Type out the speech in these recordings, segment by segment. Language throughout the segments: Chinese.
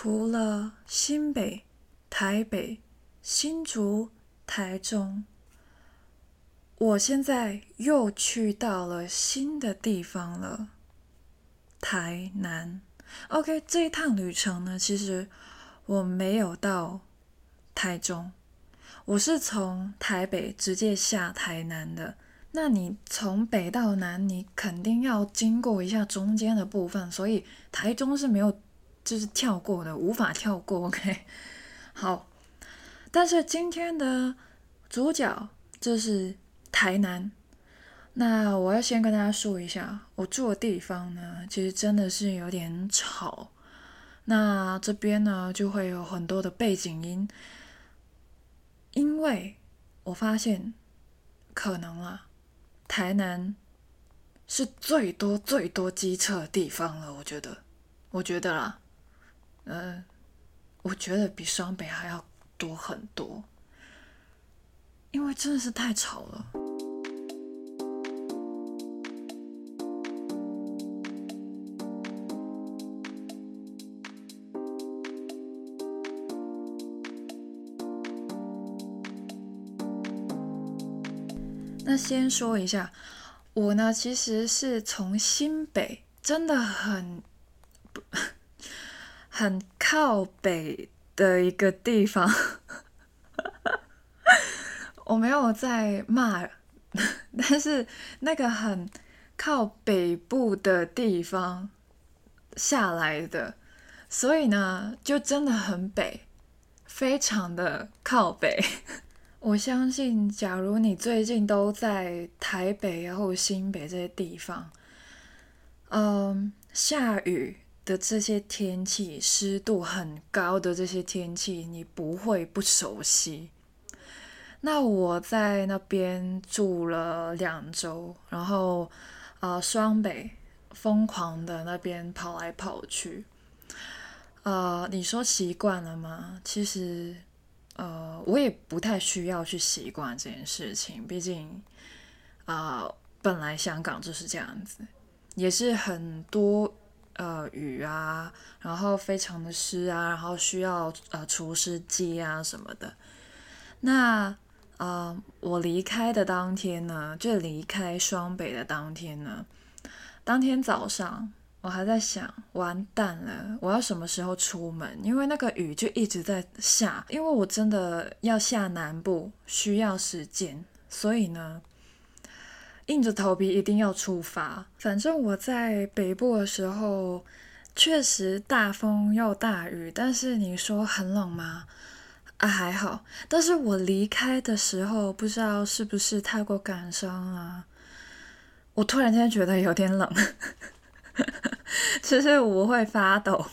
除了新北、台北、新竹、台中，我现在又去到了新的地方了，台南。OK，这一趟旅程呢，其实我没有到台中，我是从台北直接下台南的。那你从北到南，你肯定要经过一下中间的部分，所以台中是没有。就是跳过的，无法跳过。OK，好，但是今天的主角就是台南。那我要先跟大家说一下，我住的地方呢，其实真的是有点吵。那这边呢，就会有很多的背景音，因为我发现可能啊，台南是最多最多机车的地方了。我觉得，我觉得啦。呃，我觉得比双北还要多很多，因为真的是太吵了。那先说一下，我呢其实是从新北，真的很。很靠北的一个地方，我没有在骂，但是那个很靠北部的地方下来的，所以呢，就真的很北，非常的靠北。我相信，假如你最近都在台北然后新北这些地方，嗯，下雨。的这些天气，湿度很高的这些天气，你不会不熟悉。那我在那边住了两周，然后啊，双北疯狂的那边跑来跑去。呃，你说习惯了吗？其实，呃，我也不太需要去习惯这件事情，毕竟啊，本来香港就是这样子，也是很多。呃，雨啊，然后非常的湿啊，然后需要呃除湿机啊什么的。那呃，我离开的当天呢，就离开双北的当天呢，当天早上我还在想，完蛋了，我要什么时候出门？因为那个雨就一直在下，因为我真的要下南部，需要时间，所以呢。硬着头皮一定要出发。反正我在北部的时候，确实大风又大雨，但是你说很冷吗？啊，还好。但是我离开的时候，不知道是不是太过感伤啊，我突然间觉得有点冷。其实我会发抖，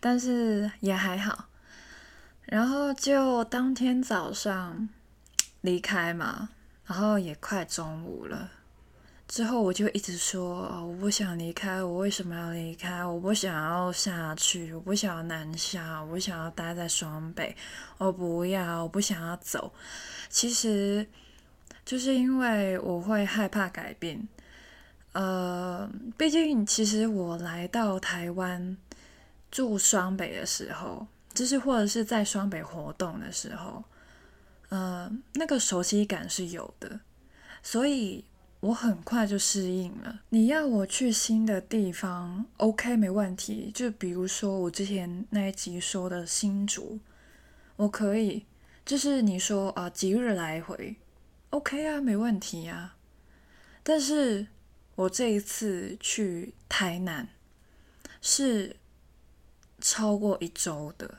但是也还好。然后就当天早上离开嘛。然后也快中午了，之后我就一直说，我不想离开，我为什么要离开？我不想要下去，我不想要南下，我想要待在双北，我不要，我不想要走。其实就是因为我会害怕改变，呃，毕竟其实我来到台湾住双北的时候，就是或者是在双北活动的时候。呃，那个熟悉感是有的，所以我很快就适应了。你要我去新的地方，OK，没问题。就比如说我之前那一集说的新竹，我可以。就是你说啊，几日来回，OK 啊，没问题呀。但是我这一次去台南是超过一周的，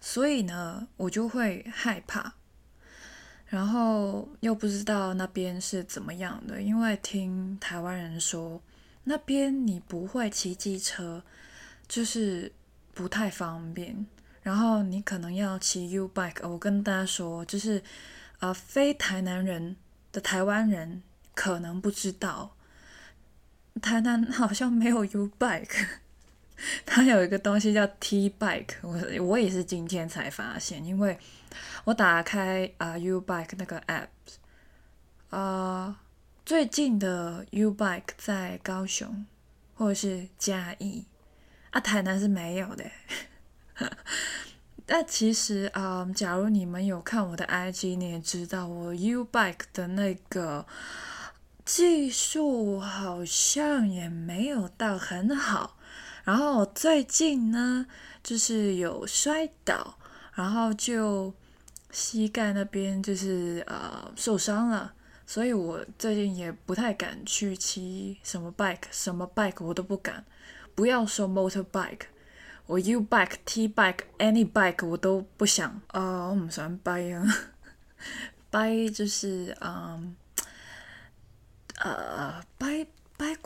所以呢，我就会害怕。然后又不知道那边是怎么样的，因为听台湾人说那边你不会骑机车，就是不太方便。然后你可能要骑 U bike。我跟大家说，就是呃，非台南人的台湾人可能不知道，台南好像没有 U bike，它有一个东西叫 T bike。我我也是今天才发现，因为。我打开啊 U Bike 那个 App，啊，最近的 U Bike 在高雄或者是嘉义，啊，台南是没有的。但其实啊，假如你们有看我的 IG，你也知道我 U bike 的那个技术好像也没有到很好。然后我最近呢，就是有摔倒，然后就膝盖那边就是呃受伤了，所以我最近也不太敢去骑什么 bike，什么 bike 我都不敢。不要说 motorbike。我 U bike、T bike、any bike 我都不想啊，我唔想 buy 啊掰就是嗯呃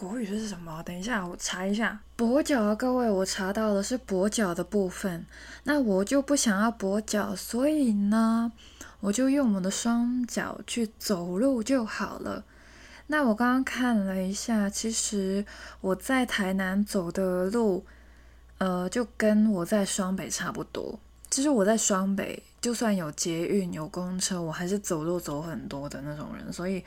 国语是什么？等一下我查一下。跛脚啊，各位，我查到的是跛脚的部分。那我就不想要跛脚，所以呢，我就用我的双脚去走路就好了。那我刚刚看了一下，其实我在台南走的路。呃，就跟我在双北差不多。其实我在双北，就算有捷运、有公车，我还是走路走很多的那种人，所以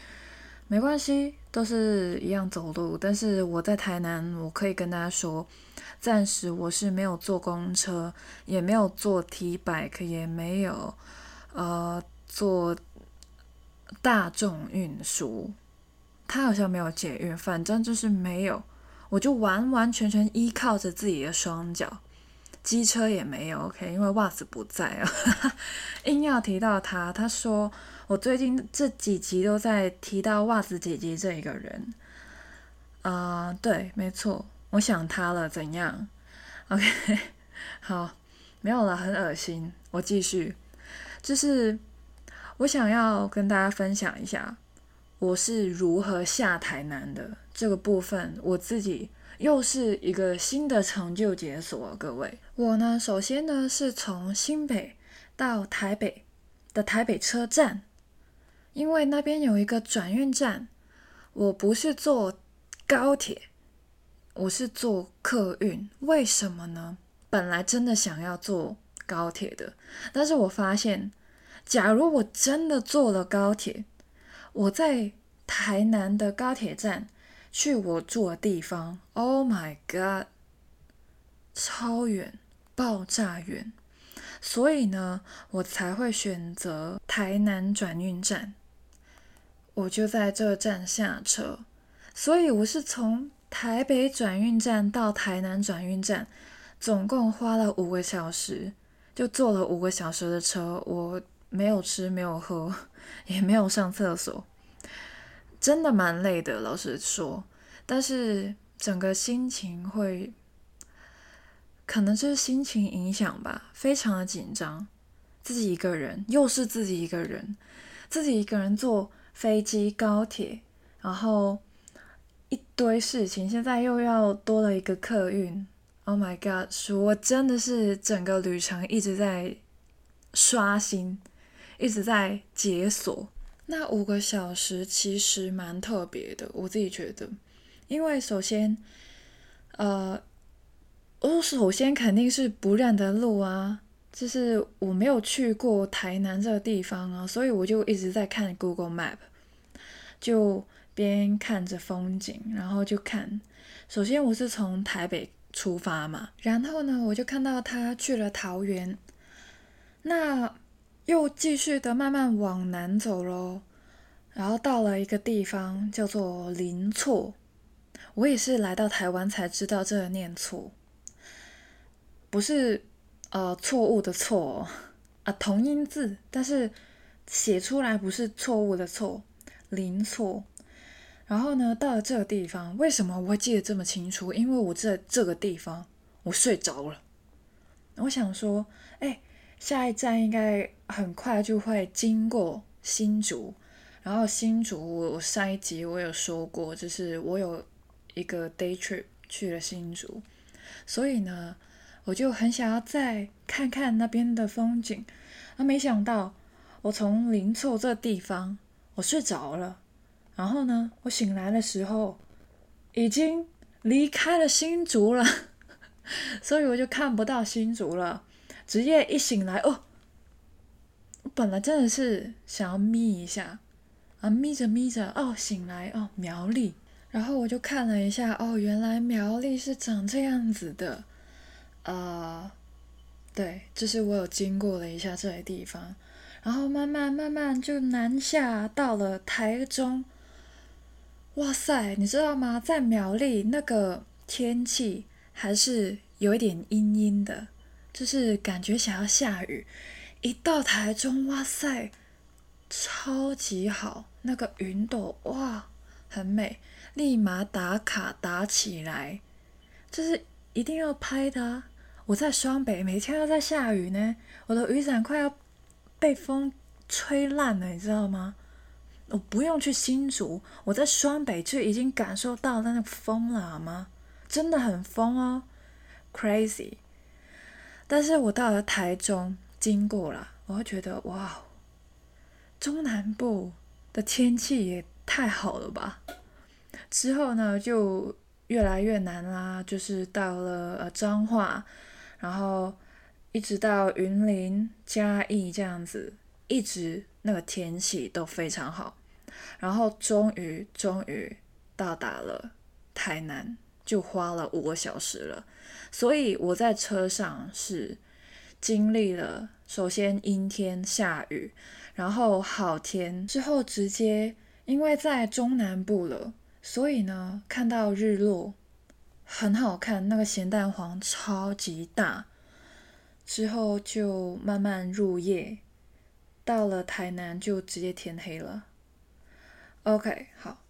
没关系，都是一样走路。但是我在台南，我可以跟大家说，暂时我是没有坐公车，也没有坐 T bike，也没有呃坐大众运输，他好像没有捷运，反正就是没有。我就完完全全依靠着自己的双脚，机车也没有 OK，因为袜子不在啊，硬要提到他。他说我最近这几集都在提到袜子姐姐这一个人，啊，对，没错，我想他了，怎样？OK，好，没有了，很恶心。我继续，就是我想要跟大家分享一下。我是如何下台南的这个部分，我自己又是一个新的成就解锁。各位，我呢，首先呢是从新北到台北的台北车站，因为那边有一个转运站。我不是坐高铁，我是坐客运。为什么呢？本来真的想要坐高铁的，但是我发现，假如我真的坐了高铁。我在台南的高铁站去我住的地方，Oh my god，超远，爆炸远，所以呢，我才会选择台南转运站。我就在这站下车，所以我是从台北转运站到台南转运站，总共花了五个小时，就坐了五个小时的车，我没有吃，没有喝。也没有上厕所，真的蛮累的，老实说。但是整个心情会，可能就是心情影响吧，非常的紧张。自己一个人，又是自己一个人，自己一个人坐飞机、高铁，然后一堆事情，现在又要多了一个客运。Oh my god！我真的是整个旅程一直在刷新。一直在解锁，那五个小时其实蛮特别的，我自己觉得，因为首先，呃，我首先肯定是不认得路啊，就是我没有去过台南这个地方啊，所以我就一直在看 Google Map，就边看着风景，然后就看，首先我是从台北出发嘛，然后呢，我就看到他去了桃园，那。又继续的慢慢往南走喽，然后到了一个地方叫做林厝，我也是来到台湾才知道这个念错，不是呃错误的错啊同音字，但是写出来不是错误的错，林厝。然后呢，到了这个地方，为什么我会记得这么清楚？因为我在这个地方我睡着了，我想说，哎。下一站应该很快就会经过新竹，然后新竹我上一集我有说过，就是我有一个 day trip 去了新竹，所以呢，我就很想要再看看那边的风景，啊，没想到我从林厝这地方我睡着了，然后呢，我醒来的时候已经离开了新竹了，所以我就看不到新竹了。职业一醒来哦，我本来真的是想要眯一下啊，眯着眯着哦，醒来哦，苗栗，然后我就看了一下哦，原来苗栗是长这样子的，呃，对，就是我有经过了一下这些地方，然后慢慢慢慢就南下到了台中。哇塞，你知道吗？在苗栗那个天气还是有一点阴阴的，就是感觉想要下雨。一到台中，哇塞，超级好，那个云朵哇，很美，立马打卡打起来，就是一定要拍的。我在双北，每天都在下雨呢，我的雨伞快要被风吹烂了，你知道吗？我不用去新竹，我在双北就已经感受到那个风了，好吗？真的很疯哦，crazy。但是我到了台中。经过了，我会觉得哇，中南部的天气也太好了吧。之后呢，就越来越难啦，就是到了呃彰化，然后一直到云林、嘉义这样子，一直那个天气都非常好。然后终于终于到达了台南，就花了五个小时了。所以我在车上是。经历了首先阴天下雨，然后好天之后直接，因为在中南部了，所以呢看到日落很好看，那个咸蛋黄超级大。之后就慢慢入夜，到了台南就直接天黑了。OK，好，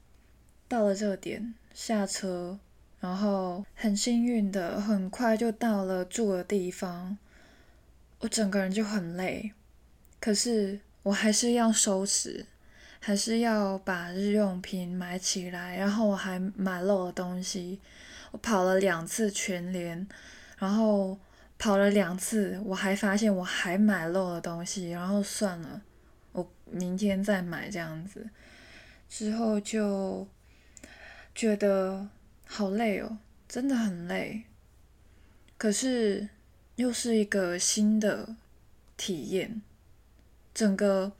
到了这个点下车，然后很幸运的很快就到了住的地方。我整个人就很累，可是我还是要收拾，还是要把日用品买起来，然后我还买漏了东西。我跑了两次全联，然后跑了两次，我还发现我还买漏了东西，然后算了，我明天再买这样子。之后就觉得好累哦，真的很累。可是。又是一个新的体验，整个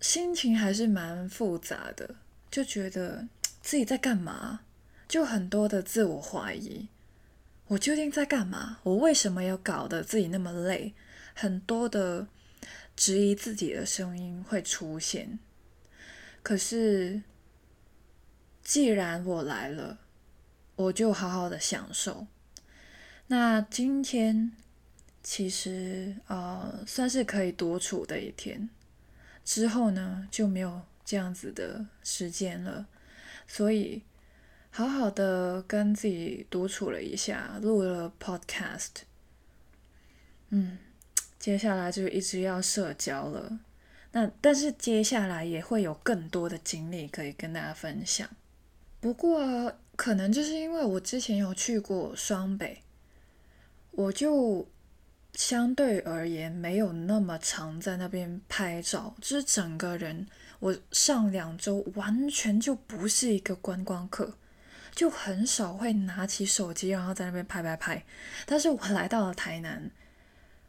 心情还是蛮复杂的，就觉得自己在干嘛，就很多的自我怀疑，我究竟在干嘛？我为什么要搞得自己那么累？很多的质疑自己的声音会出现。可是，既然我来了，我就好好的享受。那今天其实呃算是可以独处的一天，之后呢就没有这样子的时间了，所以好好的跟自己独处了一下，录了 podcast。嗯，接下来就一直要社交了。那但是接下来也会有更多的经历可以跟大家分享。不过可能就是因为我之前有去过双北。我就相对而言没有那么常在那边拍照，就是整个人，我上两周完全就不是一个观光客，就很少会拿起手机然后在那边拍拍拍。但是我来到了台南，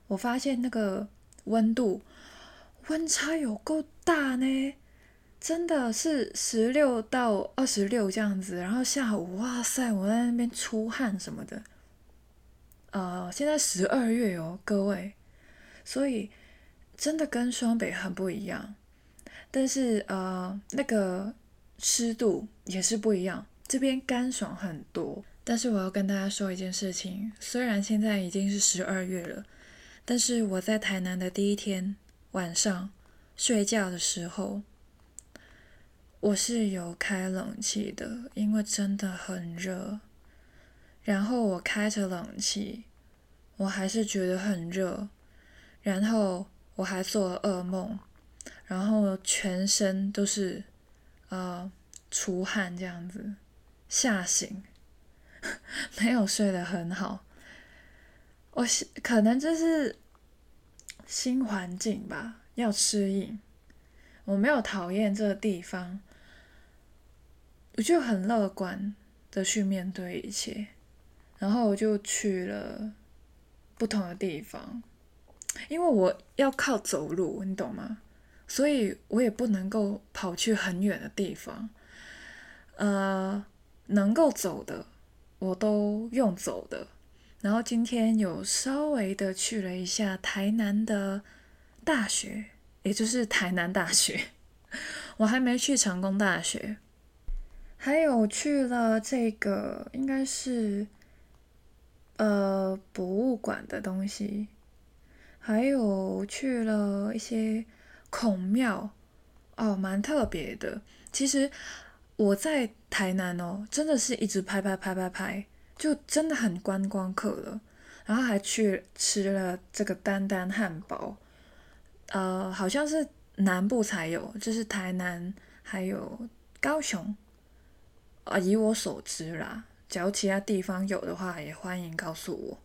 我发现那个温度温差有够大呢，真的是十六到二十六这样子，然后下午哇塞，我在那边出汗什么的。呃，现在十二月哦，各位，所以真的跟双北很不一样，但是呃，那个湿度也是不一样，这边干爽很多。但是我要跟大家说一件事情，虽然现在已经是十二月了，但是我在台南的第一天晚上睡觉的时候，我是有开冷气的，因为真的很热。然后我开着冷气，我还是觉得很热，然后我还做了噩梦，然后全身都是呃出汗这样子，吓醒，没有睡得很好。我可能就是新环境吧，要适应。我没有讨厌这个地方，我就很乐观的去面对一切。然后我就去了不同的地方，因为我要靠走路，你懂吗？所以我也不能够跑去很远的地方。呃，能够走的我都用走的，然后今天有稍微的去了一下台南的大学，也就是台南大学。我还没去成功大学，还有去了这个应该是呃博物馆的东西，还有去了一些孔庙，哦，蛮特别的。其实我在台南哦，真的是一直拍拍拍拍拍，就真的很观光客了。然后还去吃了这个丹丹汉堡，呃，好像是。南部才有，就是台南还有高雄，啊，以我所知啦。假如其他地方有的话，也欢迎告诉我。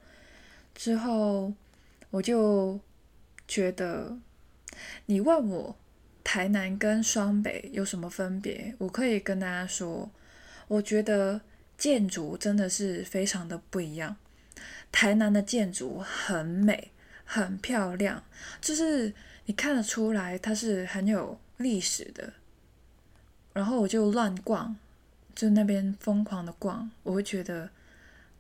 之后我就觉得，你问我台南跟双北有什么分别，我可以跟大家说，我觉得建筑真的是非常的不一样。台南的建筑很美，很漂亮，就是。你看得出来，它是很有历史的。然后我就乱逛，就那边疯狂的逛，我会觉得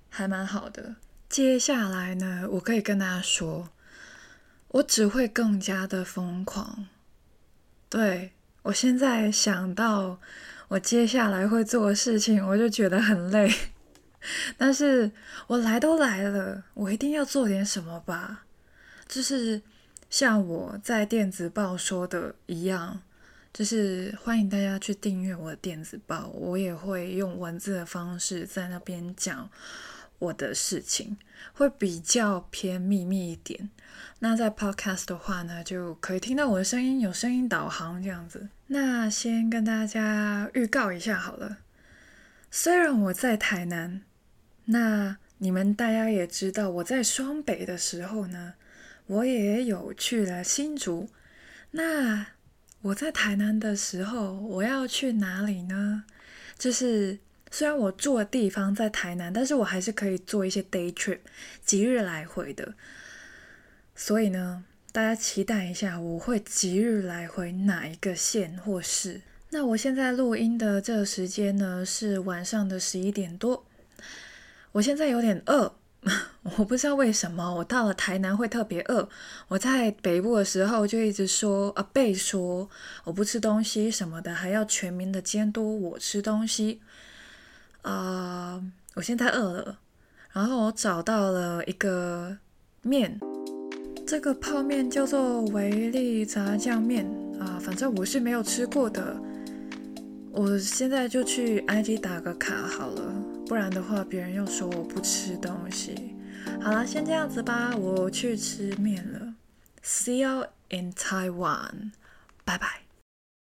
还蛮好的。接下来呢，我可以跟大家说，我只会更加的疯狂。对我现在想到我接下来会做的事情，我就觉得很累。但是我来都来了，我一定要做点什么吧，就是。像我在电子报说的一样，就是欢迎大家去订阅我的电子报，我也会用文字的方式在那边讲我的事情，会比较偏秘密一点。那在 Podcast 的话呢，就可以听到我的声音，有声音导航这样子。那先跟大家预告一下好了，虽然我在台南，那你们大家也知道我在双北的时候呢。我也有去了新竹，那我在台南的时候，我要去哪里呢？就是虽然我住的地方在台南，但是我还是可以做一些 day trip，即日来回的。所以呢，大家期待一下，我会即日来回哪一个县或市？那我现在录音的这个时间呢，是晚上的十一点多，我现在有点饿。我不知道为什么我到了台南会特别饿。我在北部的时候就一直说啊，被说我不吃东西什么的，还要全民的监督我吃东西。啊，我现在饿了，然后我找到了一个面，这个泡面叫做维力炸酱面啊，反正我是没有吃过的。我现在就去 IG 打个卡好了。不然的话，别人又说我不吃东西。好了，先这样子吧，我去吃面了。See you in Taiwan，拜拜。